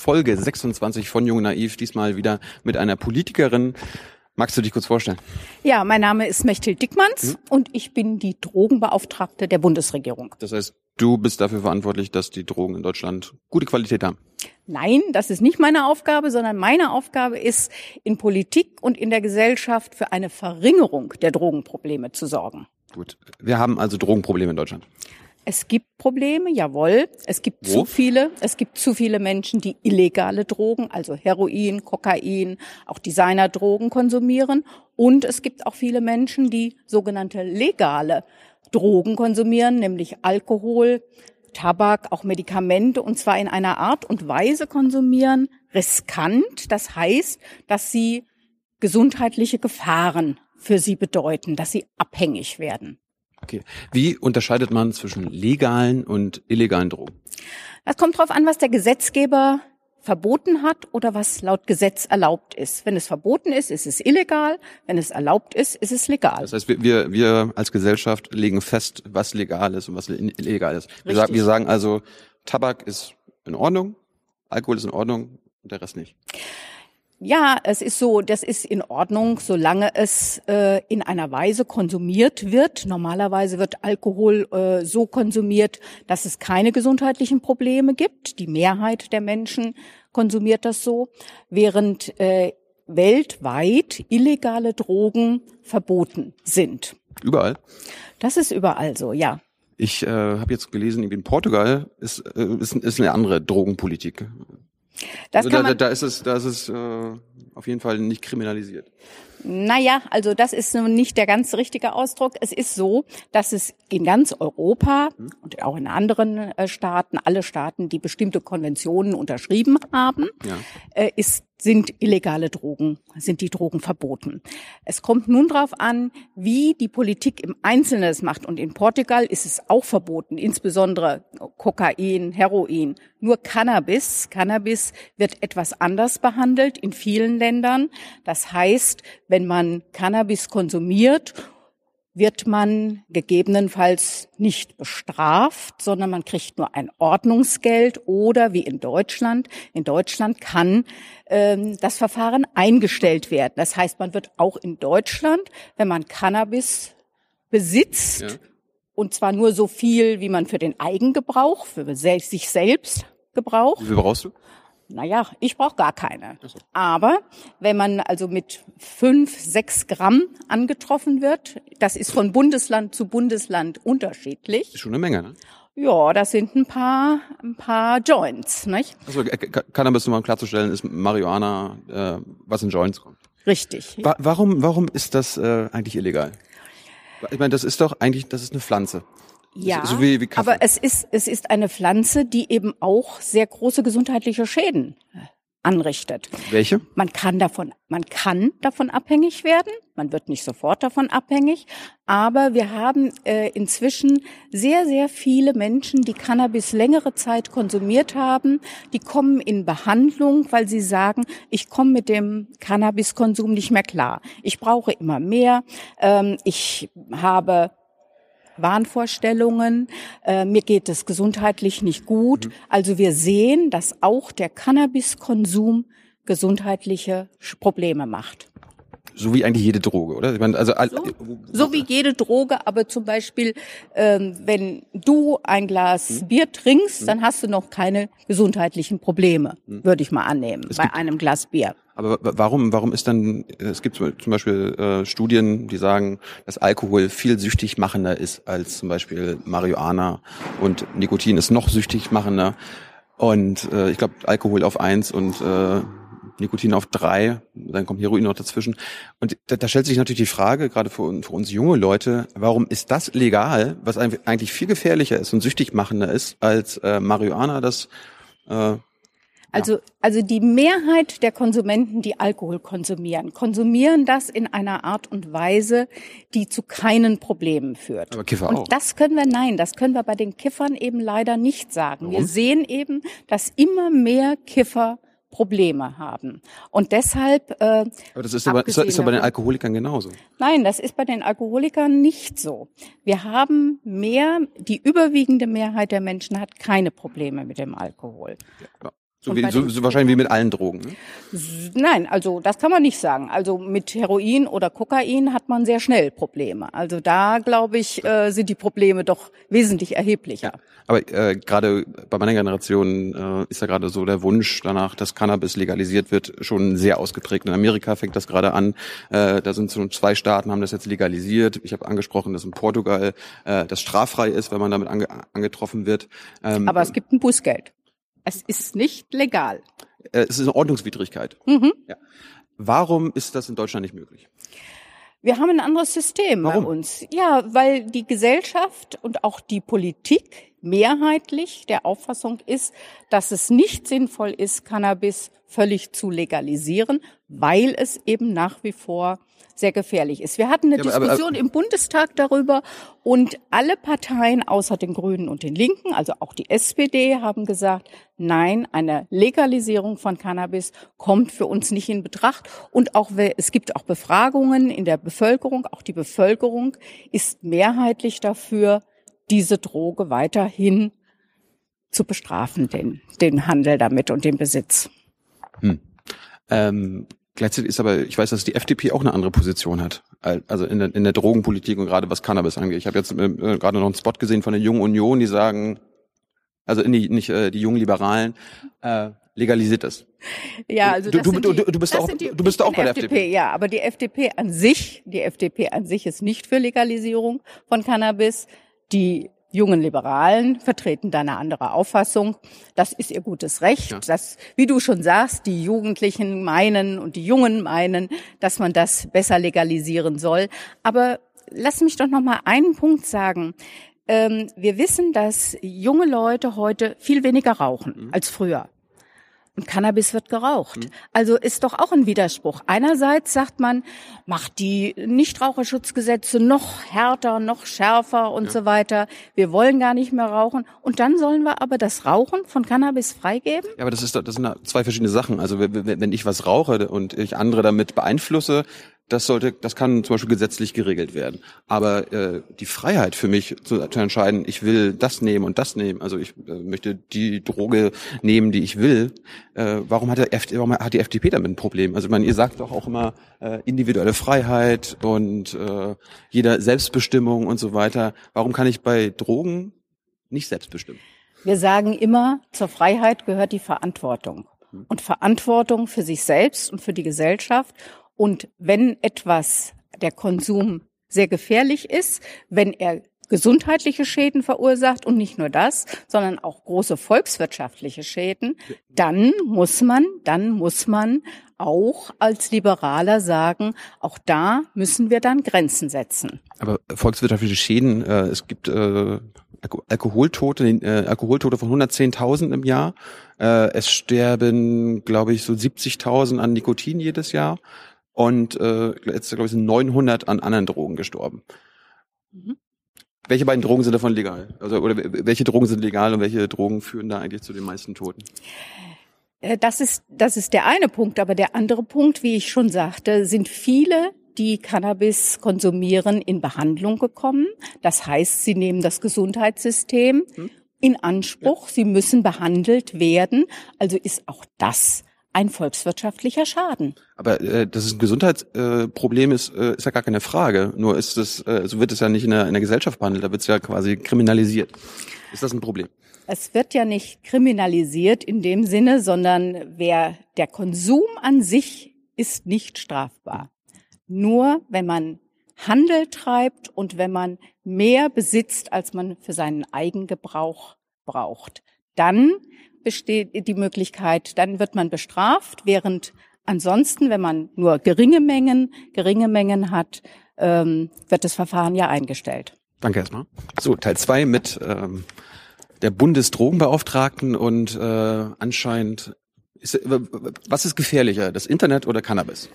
Folge 26 von Jung Naiv, diesmal wieder mit einer Politikerin. Magst du dich kurz vorstellen? Ja, mein Name ist Mechthild Dickmanns hm? und ich bin die Drogenbeauftragte der Bundesregierung. Das heißt, du bist dafür verantwortlich, dass die Drogen in Deutschland gute Qualität haben. Nein, das ist nicht meine Aufgabe, sondern meine Aufgabe ist, in Politik und in der Gesellschaft für eine Verringerung der Drogenprobleme zu sorgen. Gut. Wir haben also Drogenprobleme in Deutschland. Es gibt Probleme, jawohl. Es gibt Wo? zu viele, es gibt zu viele Menschen, die illegale Drogen, also Heroin, Kokain, auch Designerdrogen konsumieren. Und es gibt auch viele Menschen, die sogenannte legale Drogen konsumieren, nämlich Alkohol, Tabak, auch Medikamente, und zwar in einer Art und Weise konsumieren, riskant. Das heißt, dass sie gesundheitliche Gefahren für sie bedeuten, dass sie abhängig werden. Okay. Wie unterscheidet man zwischen legalen und illegalen Drogen? Das kommt darauf an, was der Gesetzgeber verboten hat oder was laut Gesetz erlaubt ist. Wenn es verboten ist, ist es illegal. Wenn es erlaubt ist, ist es legal. Das heißt, wir, wir als Gesellschaft legen fest, was legal ist und was illegal ist. Wir, sagen, wir sagen also, Tabak ist in Ordnung, Alkohol ist in Ordnung und der Rest nicht. Ja, es ist so, das ist in Ordnung, solange es äh, in einer Weise konsumiert wird. Normalerweise wird Alkohol äh, so konsumiert, dass es keine gesundheitlichen Probleme gibt. Die Mehrheit der Menschen konsumiert das so, während äh, weltweit illegale Drogen verboten sind. Überall? Das ist überall so, ja. Ich äh, habe jetzt gelesen, in Portugal ist, äh, ist, ist eine andere Drogenpolitik. Das also kann man, da, da ist es, da ist es äh, auf jeden Fall nicht kriminalisiert. Naja, also das ist nun nicht der ganz richtige Ausdruck. Es ist so, dass es in ganz Europa hm. und auch in anderen äh, Staaten, alle Staaten, die bestimmte Konventionen unterschrieben haben, ja. äh, ist sind illegale Drogen, sind die Drogen verboten. Es kommt nun darauf an, wie die Politik im Einzelnen es macht. Und in Portugal ist es auch verboten, insbesondere Kokain, Heroin. Nur Cannabis, Cannabis wird etwas anders behandelt in vielen Ländern. Das heißt, wenn man Cannabis konsumiert wird man gegebenenfalls nicht bestraft, sondern man kriegt nur ein Ordnungsgeld oder wie in Deutschland. In Deutschland kann ähm, das Verfahren eingestellt werden. Das heißt, man wird auch in Deutschland, wenn man Cannabis besitzt, ja. und zwar nur so viel, wie man für den Eigengebrauch, für sich selbst gebraucht. Wie viel brauchst du? Naja, ich brauche gar keine. Aber wenn man also mit fünf, sechs Gramm angetroffen wird, das ist von Bundesland zu Bundesland unterschiedlich. Ist schon eine Menge, ne? Ja, das sind ein paar, ein paar Joints, nicht? Also Cannabis, um mal klarzustellen, ist Marihuana, äh, was in Joints kommt. Richtig. Wa warum, warum ist das äh, eigentlich illegal? Ich meine, das ist doch eigentlich, das ist eine Pflanze. Ja, so wie, wie aber es ist, es ist eine Pflanze, die eben auch sehr große gesundheitliche Schäden äh, anrichtet. Welche? Man kann davon, man kann davon abhängig werden. Man wird nicht sofort davon abhängig, aber wir haben äh, inzwischen sehr, sehr viele Menschen, die Cannabis längere Zeit konsumiert haben. Die kommen in Behandlung, weil sie sagen, ich komme mit dem Cannabiskonsum nicht mehr klar. Ich brauche immer mehr. Ähm, ich habe Wahnvorstellungen, äh, mir geht es gesundheitlich nicht gut. Mhm. Also wir sehen, dass auch der Cannabiskonsum gesundheitliche Probleme macht. So wie eigentlich jede Droge, oder? Ich meine, also so, so wie jede Droge, aber zum Beispiel, ähm, wenn du ein Glas hm? Bier trinkst, hm? dann hast du noch keine gesundheitlichen Probleme, hm? würde ich mal annehmen, es bei einem Glas Bier. Aber warum, warum ist dann, es gibt zum Beispiel äh, Studien, die sagen, dass Alkohol viel süchtig machender ist als zum Beispiel Marihuana und Nikotin ist noch süchtig machender. Und äh, ich glaube, Alkohol auf eins und äh, Nikotin auf drei, dann kommt Heroin noch dazwischen. Und da, da stellt sich natürlich die Frage, gerade für, für, uns junge Leute, warum ist das legal, was eigentlich viel gefährlicher ist und süchtig machender ist als äh, Marihuana, das äh, also, also die Mehrheit der Konsumenten, die Alkohol konsumieren, konsumieren das in einer Art und Weise, die zu keinen Problemen führt. Aber Kiffer und auch. das können wir, nein, das können wir bei den Kiffern eben leider nicht sagen. Warum? Wir sehen eben, dass immer mehr Kiffer Probleme haben. Und deshalb. Äh, aber das ist aber, ist, ist aber bei den Alkoholikern genauso. Nein, das ist bei den Alkoholikern nicht so. Wir haben mehr, die überwiegende Mehrheit der Menschen hat keine Probleme mit dem Alkohol. Ja. So, wie, so, so wahrscheinlich wie mit allen Drogen. Ne? Nein, also das kann man nicht sagen. Also mit Heroin oder Kokain hat man sehr schnell Probleme. Also da glaube ich äh, sind die Probleme doch wesentlich erheblicher. Ja, aber äh, gerade bei meiner Generation äh, ist ja gerade so der Wunsch danach, dass Cannabis legalisiert wird, schon sehr ausgeprägt. In Amerika fängt das gerade an. Äh, da sind so zwei Staaten haben das jetzt legalisiert. Ich habe angesprochen, dass in Portugal äh, das straffrei ist, wenn man damit ange angetroffen wird. Ähm, aber es gibt ein Bußgeld. Es ist nicht legal. Äh, es ist eine Ordnungswidrigkeit. Mhm. Ja. Warum ist das in Deutschland nicht möglich? Wir haben ein anderes System Warum? bei uns. Ja, weil die Gesellschaft und auch die Politik mehrheitlich der Auffassung ist, dass es nicht sinnvoll ist, Cannabis völlig zu legalisieren, weil es eben nach wie vor sehr gefährlich ist. Wir hatten eine ja, Diskussion aber, aber, im Bundestag darüber und alle Parteien außer den Grünen und den Linken, also auch die SPD, haben gesagt, nein, eine Legalisierung von Cannabis kommt für uns nicht in Betracht. Und auch es gibt auch Befragungen in der Bevölkerung, auch die Bevölkerung ist mehrheitlich dafür, diese Droge weiterhin zu bestrafen, den, den Handel damit und den Besitz. Hm. Ähm, Gleichzeitig ist aber, ich weiß, dass die FDP auch eine andere Position hat. Also in der, in der Drogenpolitik und gerade was Cannabis angeht. Ich habe jetzt äh, gerade noch einen Spot gesehen von der Jungen Union, die sagen, also in die, nicht äh, die jungen Liberalen, äh, legalisiert das. Ja, also das du, du, die, du, du bist auch, die, du bist auch bei der FDP. FDP. Ja, aber die FDP an sich, die FDP an sich ist nicht für Legalisierung von Cannabis. Die jungen Liberalen vertreten da eine andere Auffassung. Das ist ihr gutes Recht. Ja. Das, wie du schon sagst, die Jugendlichen meinen und die Jungen meinen, dass man das besser legalisieren soll. Aber lass mich doch noch mal einen Punkt sagen. Ähm, wir wissen, dass junge Leute heute viel weniger rauchen mhm. als früher. Und Cannabis wird geraucht. Mhm. Also ist doch auch ein Widerspruch. Einerseits sagt man, macht die Nichtraucherschutzgesetze noch härter, noch schärfer und ja. so weiter. Wir wollen gar nicht mehr rauchen. Und dann sollen wir aber das Rauchen von Cannabis freigeben? Ja, aber das ist das sind zwei verschiedene Sachen. Also wenn ich was rauche und ich andere damit beeinflusse, das sollte, das kann zum Beispiel gesetzlich geregelt werden. Aber äh, die Freiheit für mich zu, zu entscheiden, ich will das nehmen und das nehmen, also ich äh, möchte die Droge nehmen, die ich will. Äh, warum hat der FD, warum hat die FDP damit ein Problem? Also ich meine, ihr sagt doch auch immer äh, individuelle Freiheit und äh, jeder Selbstbestimmung und so weiter. Warum kann ich bei Drogen nicht selbst bestimmen? Wir sagen immer, zur Freiheit gehört die Verantwortung. Hm. Und Verantwortung für sich selbst und für die Gesellschaft. Und wenn etwas, der Konsum sehr gefährlich ist, wenn er gesundheitliche Schäden verursacht und nicht nur das, sondern auch große volkswirtschaftliche Schäden, dann muss man, dann muss man auch als Liberaler sagen, auch da müssen wir dann Grenzen setzen. Aber volkswirtschaftliche Schäden, äh, es gibt äh, Alkoholtote, äh, Alkoholtote von 110.000 im Jahr. Äh, es sterben, glaube ich, so 70.000 an Nikotin jedes Jahr und äh, jetzt glaube ich sind 900 an anderen Drogen gestorben. Mhm. Welche beiden Drogen sind davon legal? Also oder welche Drogen sind legal und welche Drogen führen da eigentlich zu den meisten Toten? Äh, das ist das ist der eine Punkt, aber der andere Punkt, wie ich schon sagte, sind viele die Cannabis konsumieren, in Behandlung gekommen. Das heißt, sie nehmen das Gesundheitssystem hm. in Anspruch. Sie müssen behandelt werden. Also ist auch das ein volkswirtschaftlicher Schaden. Aber äh, dass es ein Gesundheitsproblem äh, ist, äh, ist ja gar keine Frage. Nur ist es, äh, so wird es ja nicht in der, in der Gesellschaft behandelt, da wird es ja quasi kriminalisiert. Ist das ein Problem? Es wird ja nicht kriminalisiert in dem Sinne, sondern wer der Konsum an sich ist nicht strafbar. Nur wenn man Handel treibt und wenn man mehr besitzt, als man für seinen Eigengebrauch braucht, dann besteht die Möglichkeit, dann wird man bestraft, während ansonsten, wenn man nur geringe Mengen, geringe Mengen hat, ähm, wird das Verfahren ja eingestellt. Danke erstmal. So, Teil zwei mit ähm, der Bundesdrogenbeauftragten und äh, anscheinend ist, was ist gefährlicher, das Internet oder Cannabis?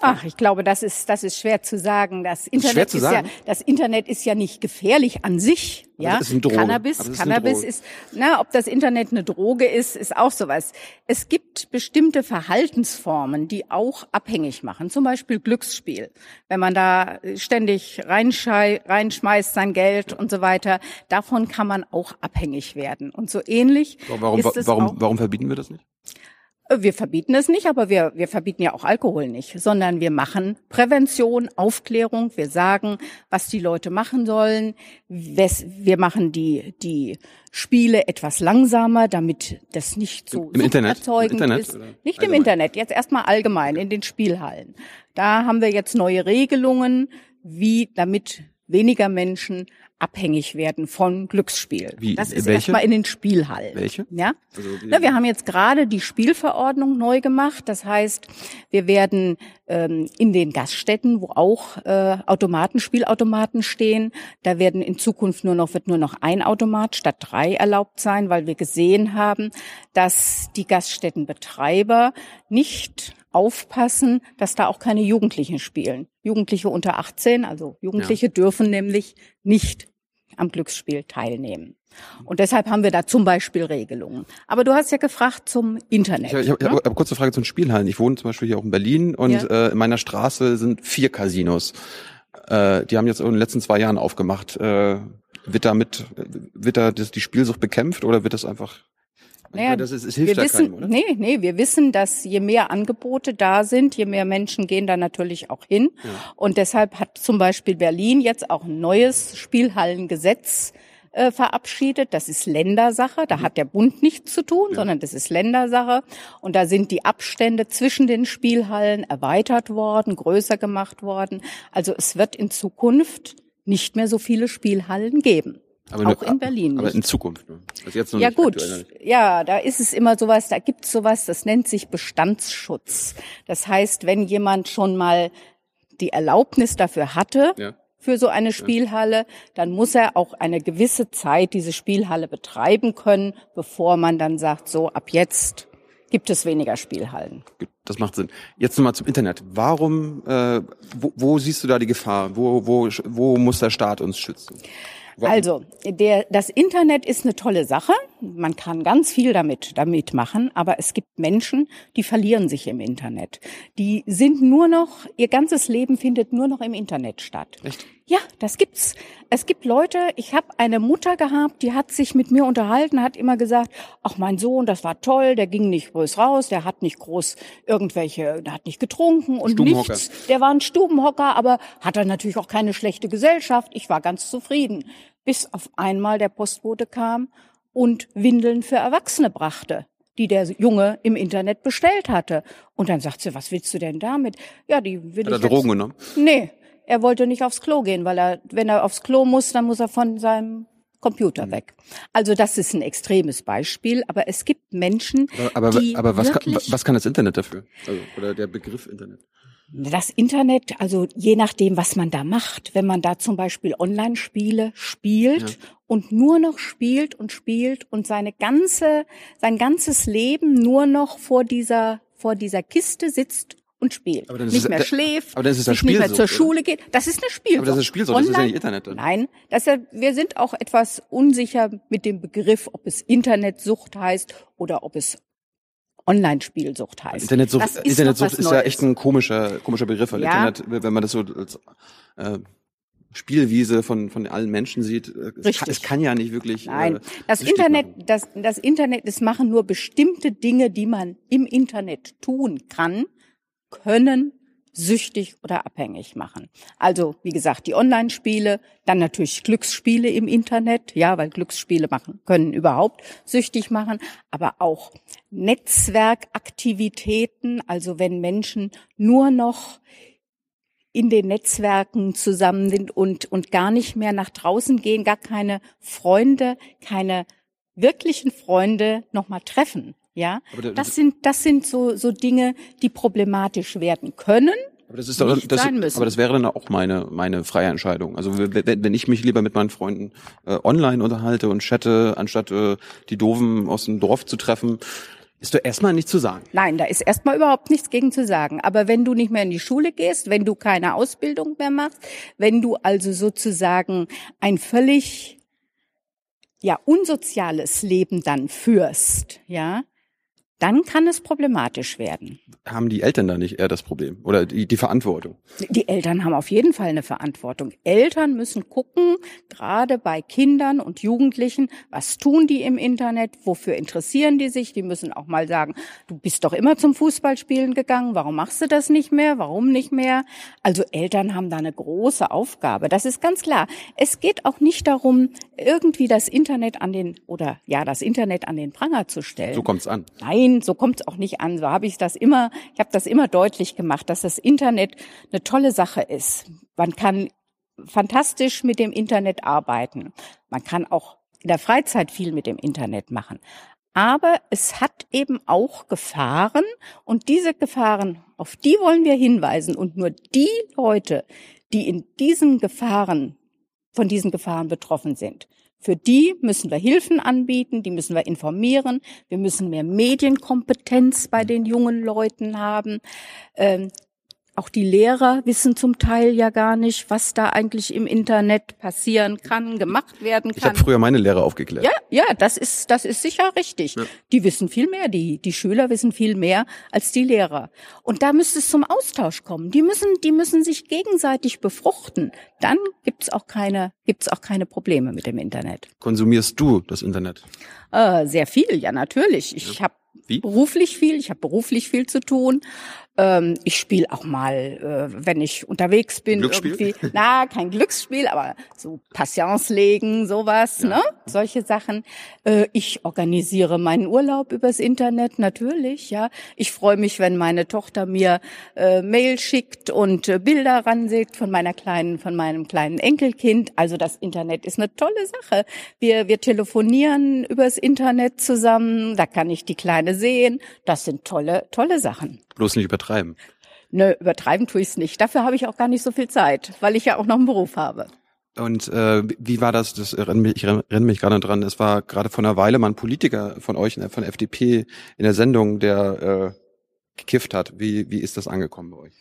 Ach, ich glaube, das ist, das ist schwer zu sagen. Das Internet ist sagen? ja, das Internet ist ja nicht gefährlich an sich. Ja, ist. Cannabis, ist Cannabis ist, na, ob das Internet eine Droge ist, ist auch sowas. Es gibt bestimmte Verhaltensformen, die auch abhängig machen. Zum Beispiel Glücksspiel. Wenn man da ständig reinschei reinschmeißt sein Geld und so weiter, davon kann man auch abhängig werden. Und so ähnlich Warum, ist es warum, auch. warum verbieten wir das nicht? Wir verbieten es nicht, aber wir, wir verbieten ja auch Alkohol nicht, sondern wir machen Prävention, Aufklärung. Wir sagen, was die Leute machen sollen. Wir machen die, die Spiele etwas langsamer, damit das nicht so Im- im Internet? suchterzeugend Im Internet ist. Nicht im allgemein? Internet, jetzt erstmal allgemein in den Spielhallen. Da haben wir jetzt neue Regelungen, wie damit weniger Menschen abhängig werden von Glücksspiel. Wie? Das ist Welche? erstmal in den Spielhallen. Welche? Ja. Also Na, wir haben jetzt gerade die Spielverordnung neu gemacht. Das heißt, wir werden ähm, in den Gaststätten, wo auch äh, Automaten, Spielautomaten stehen, da werden in Zukunft nur noch wird nur noch ein Automat statt drei erlaubt sein, weil wir gesehen haben, dass die Gaststättenbetreiber nicht aufpassen, dass da auch keine Jugendlichen spielen. Jugendliche unter 18, also Jugendliche dürfen nämlich nicht am Glücksspiel teilnehmen. Und deshalb haben wir da zum Beispiel Regelungen. Aber du hast ja gefragt zum Internet. Ich habe ich hab, ich ne? hab, hab kurze Frage zu den Spielhallen. Ich wohne zum Beispiel hier auch in Berlin und Ja. äh, in meiner Straße sind vier Casinos. Äh, die haben jetzt in den letzten zwei Jahren aufgemacht. Äh, wird damit wird da das, die Spielsucht bekämpft oder wird das einfach? Naja, das ist, es hilft wir ja wissen, keinem, oder? nee, nee, wir wissen, dass je mehr Angebote da sind, je mehr Menschen gehen da natürlich auch hin. Und deshalb hat zum Beispiel Berlin jetzt auch ein neues Spielhallengesetz äh, verabschiedet. Das ist Ländersache. Mhm. Da hat der Bund nichts zu tun, sondern das ist Ländersache. Und da sind die Abstände zwischen den Spielhallen erweitert worden, größer gemacht worden. Also es wird in Zukunft nicht mehr so viele Spielhallen geben. Aber auch nur- in Berlin Aber nicht. in Zukunft. ne? Also jetzt noch Ja nicht gut, aktuell nicht. ja, da ist es immer sowas, da gibt's sowas, das nennt sich Bestandsschutz. Das heißt, wenn jemand schon mal die Erlaubnis dafür hatte, Ja. für so eine Spielhalle, dann muss er auch eine gewisse Zeit diese Spielhalle betreiben können, bevor man dann sagt, so ab jetzt gibt es weniger Spielhallen. Das macht Sinn. Jetzt nochmal zum Internet. Warum, äh, wo, wo siehst du da die Gefahr? Wo, wo, wo muss der Staat uns schützen? Also, der, das Internet ist eine tolle Sache. Man kann ganz viel damit, damit machen, aber es gibt Menschen, die verlieren sich im Internet. Die sind nur noch, ihr ganzes Leben findet nur noch im Internet statt. Echt? Ja, das gibt's. Es gibt Leute, ich habe eine Mutter gehabt, die hat sich mit mir unterhalten, hat immer gesagt, ach mein Sohn, das war toll, der ging nicht groß raus, der hat nicht groß irgendwelche, der hat nicht getrunken und nichts. Der war ein Stubenhocker, aber hat er natürlich auch keine schlechte Gesellschaft. Ich war ganz zufrieden. Bis auf einmal der Postbote kam und Windeln für Erwachsene brachte die der Junge im Internet bestellt hatte. Und dann sagt sie, was willst du denn damit? Ja, die will Hat er ich jetzt- Drogen genommen? Nee, er wollte nicht aufs Klo gehen, weil er, wenn er aufs Klo muss, dann muss er von seinem Computer Mhm. weg. Also das ist ein extremes Beispiel, aber es gibt Menschen, Aber, aber, die aber was, kann, was kann das Internet dafür? Also, oder der Begriff Internet? Das Internet, also je nachdem, was man da macht, wenn man da zum Beispiel Online-Spiele spielt und nur noch spielt und spielt und seine ganze, sein ganzes Leben nur noch vor dieser, vor dieser Kiste sitzt und spielt. Aber dann ist nicht es- mehr da- schläft, aber dann ist es ja nicht mehr zur? Schule geht. Das ist eine Spielsucht. Aber das ist Spielsucht, das ist ja Online- nicht Internet dann. Nein, das ist ja, wir sind auch etwas unsicher mit dem Begriff, ob es Internetsucht heißt oder ob es Online-Spielsucht heißt. Internetsucht, Das ist Internetsucht ist ja echt ein komischer, komischer Begriff, weil Ja. Internet, wenn man das so als äh, Spielwiese von, von allen Menschen sieht, äh, es, kann, es kann ja nicht wirklich. Nein, äh, das Internet, das, das Internet, es machen nur bestimmte Dinge, die man im Internet tun kann, können süchtig oder abhängig machen. Also, wie gesagt, die Online-Spiele, dann natürlich Glücksspiele im Internet, ja, weil Glücksspiele machen, können überhaupt süchtig machen, aber auch Netzwerkaktivitäten, also wenn Menschen nur noch in den Netzwerken zusammen sind und, und gar nicht mehr nach draußen gehen, gar keine Freunde, keine wirklichen Freunde nochmal treffen. Ja, das sind, das sind so, so Dinge, die problematisch werden können. Aber das ist doch, das, aber das wäre dann auch meine meine freie Entscheidung. Also wenn, wenn ich mich lieber mit meinen Freunden äh, online unterhalte und chatte, anstatt äh, die doofen aus dem Dorf zu treffen, Ist doch erstmal nichts zu sagen. Nein, da ist erstmal überhaupt nichts gegen zu sagen. Aber wenn du nicht mehr in die Schule gehst, wenn du keine Ausbildung mehr machst, wenn du also sozusagen ein völlig ja unsoziales Leben dann führst, ja, dann kann es problematisch werden. Haben die Eltern da nicht eher das Problem oder die, die Verantwortung? Die Eltern haben auf jeden Fall eine Verantwortung. Eltern müssen gucken, gerade bei Kindern und Jugendlichen, was tun die im Internet, wofür interessieren die sich? Die müssen auch mal sagen, du bist doch immer zum Fußballspielen gegangen, warum machst du das nicht mehr, warum nicht mehr? Also Eltern haben da eine große Aufgabe, das ist ganz klar. Es geht auch nicht darum, irgendwie das Internet an den, oder ja, das Internet an den Pranger zu stellen. So kommt's an. Nein, Nein, so kommt es auch nicht an. So habe ich das immer, ich habe das immer deutlich gemacht, dass das Internet eine tolle Sache ist. Man kann fantastisch mit dem Internet arbeiten. Man kann auch in der Freizeit viel mit dem Internet machen. Aber es hat eben auch Gefahren und diese Gefahren, auf die wollen wir hinweisen und nur die Leute, die in diesen Gefahren, von diesen Gefahren betroffen sind, für die müssen wir Hilfen anbieten, die müssen wir informieren. Wir müssen mehr Medienkompetenz bei den jungen Leuten haben. Ähm, auch die Lehrer wissen zum Teil ja gar nicht, was da eigentlich im Internet passieren kann, gemacht werden kann. Ich habe früher meine Lehrer aufgeklärt. Ja, ja, das ist das ist sicher richtig. Ja. Die wissen viel mehr, die die Schüler wissen viel mehr als die Lehrer. Und da müsste es zum Austausch kommen. Die müssen die müssen sich gegenseitig befruchten. Dann gibt's auch keine gibt's auch keine Probleme mit dem Internet. Konsumierst du das Internet? Äh, sehr viel, ja natürlich. Ich ja. habe beruflich viel, ich habe beruflich viel zu tun. Ähm, ich spiele auch mal, äh, wenn ich unterwegs bin, Glücksspiel? irgendwie, na, kein Glücksspiel, aber so Patience legen, sowas, ja. ne? Solche Sachen. Äh, ich organisiere meinen Urlaub übers Internet, natürlich, ja. Ich freue mich, wenn meine Tochter mir äh, Mail schickt und äh, Bilder ransägt von meiner kleinen, von meinem kleinen Enkelkind. Also das Internet ist eine tolle Sache. Wir, wir telefonieren übers Internet zusammen, da kann ich die Kleine sehen. Das sind tolle, tolle Sachen. Bloß nicht übertreiben. Nö, übertreiben tue ich es nicht. Dafür habe ich auch gar nicht so viel Zeit, weil ich ja auch noch einen Beruf habe. Und äh, wie war das? Das erinnere mich, ich erinnere mich gerade dran. Es war gerade vor einer Weile mal ein Politiker von euch, von der FDP, in der Sendung, der äh, gekifft hat. Wie, wie ist das angekommen bei euch?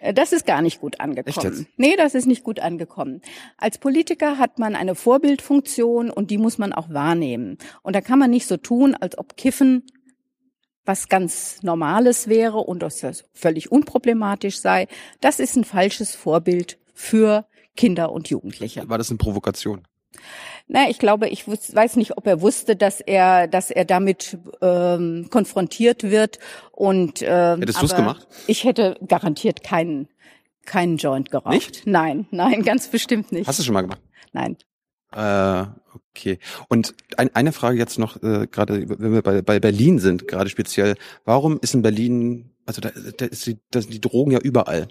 Äh, das ist gar nicht gut angekommen. Nee, das ist nicht gut angekommen. Als Politiker hat man eine Vorbildfunktion und die muss man auch wahrnehmen. Und da kann man nicht so tun, als ob Kiffen was ganz Normales wäre und das völlig unproblematisch sei. Das ist ein falsches Vorbild für Kinder und Jugendliche. War das eine Provokation? Na, ich glaube, ich weiß nicht, ob er wusste, dass er, dass er damit ähm, konfrontiert wird. Und ähm, hättest du es gemacht? Ich hätte garantiert keinen keinen Joint geraucht. Nicht? Nein, nein, ganz bestimmt nicht. Hast du schon mal gemacht? Nein. Äh, okay. Und ein, eine Frage jetzt noch, äh, gerade wenn wir bei, bei Berlin sind, gerade speziell. Warum ist in Berlin, also da, da ist die, da sind die Drogen ja überall.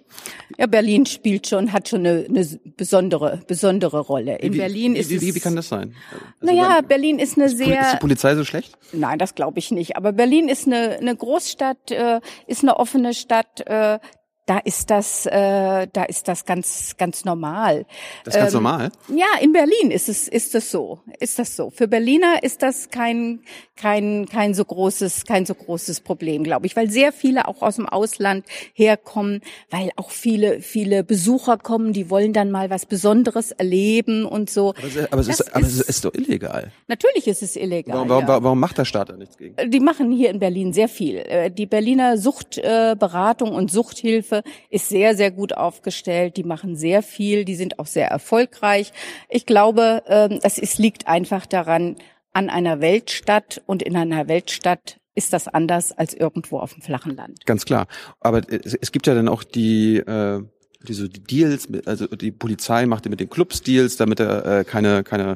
Ja, Berlin spielt schon, hat schon eine, eine besondere, besondere Rolle. In wie, Berlin ist wie, wie, wie kann das sein? Also naja, Berlin ist eine ist, sehr. Ist die Polizei so schlecht? Nein, das glaube ich nicht. Aber Berlin ist eine, eine Großstadt, äh, ist eine offene Stadt. Äh, da ist das, äh, da ist das ganz, ganz normal. Das ist ganz ähm, normal? Ja, in Berlin ist es, ist es so, ist das so. Für Berliner ist das kein, kein, kein so großes, kein so großes Problem, glaube ich, weil sehr viele auch aus dem Ausland herkommen, weil auch viele, viele Besucher kommen, die wollen dann mal was Besonderes erleben und so. Aber, es, aber, es ist, aber es ist doch illegal. Natürlich ist es illegal. Warum, warum, ja. warum macht der Staat da nichts gegen? Die machen hier in Berlin sehr viel. Äh, die Berliner Suchtberatung und Suchthilfe Hilfe ist sehr, sehr gut aufgestellt. Die machen sehr viel, die sind auch sehr erfolgreich. Ich glaube, ähm, es liegt einfach daran, an einer Weltstadt und in einer Weltstadt ist das anders als irgendwo auf dem flachen Land. Ganz klar. Aber es, es gibt ja dann auch die äh, diese Deals, also die Polizei macht mit den Clubs Deals, damit er äh, keine keine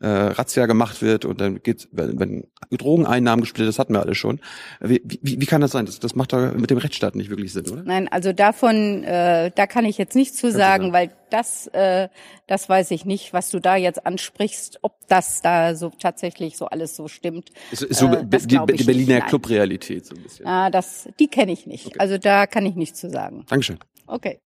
äh, Razzia gemacht wird und dann geht, wenn, wenn Drogeneinnahmen gesplittet, das hatten wir alle schon. Wie, wie, wie kann das sein? Das, das macht da mit dem Rechtsstaat nicht wirklich Sinn, oder? Nein, also davon, äh, da kann ich jetzt nichts zu sagen, sagen, weil das, äh, das weiß ich nicht, was du da jetzt ansprichst, ob das da so tatsächlich so alles so stimmt. Ist, ist so äh, die, die Berliner Clubrealität so ein bisschen. Ah, das, die kenne ich nicht. Okay. Also da kann ich nichts zu sagen. Dankeschön. Okay.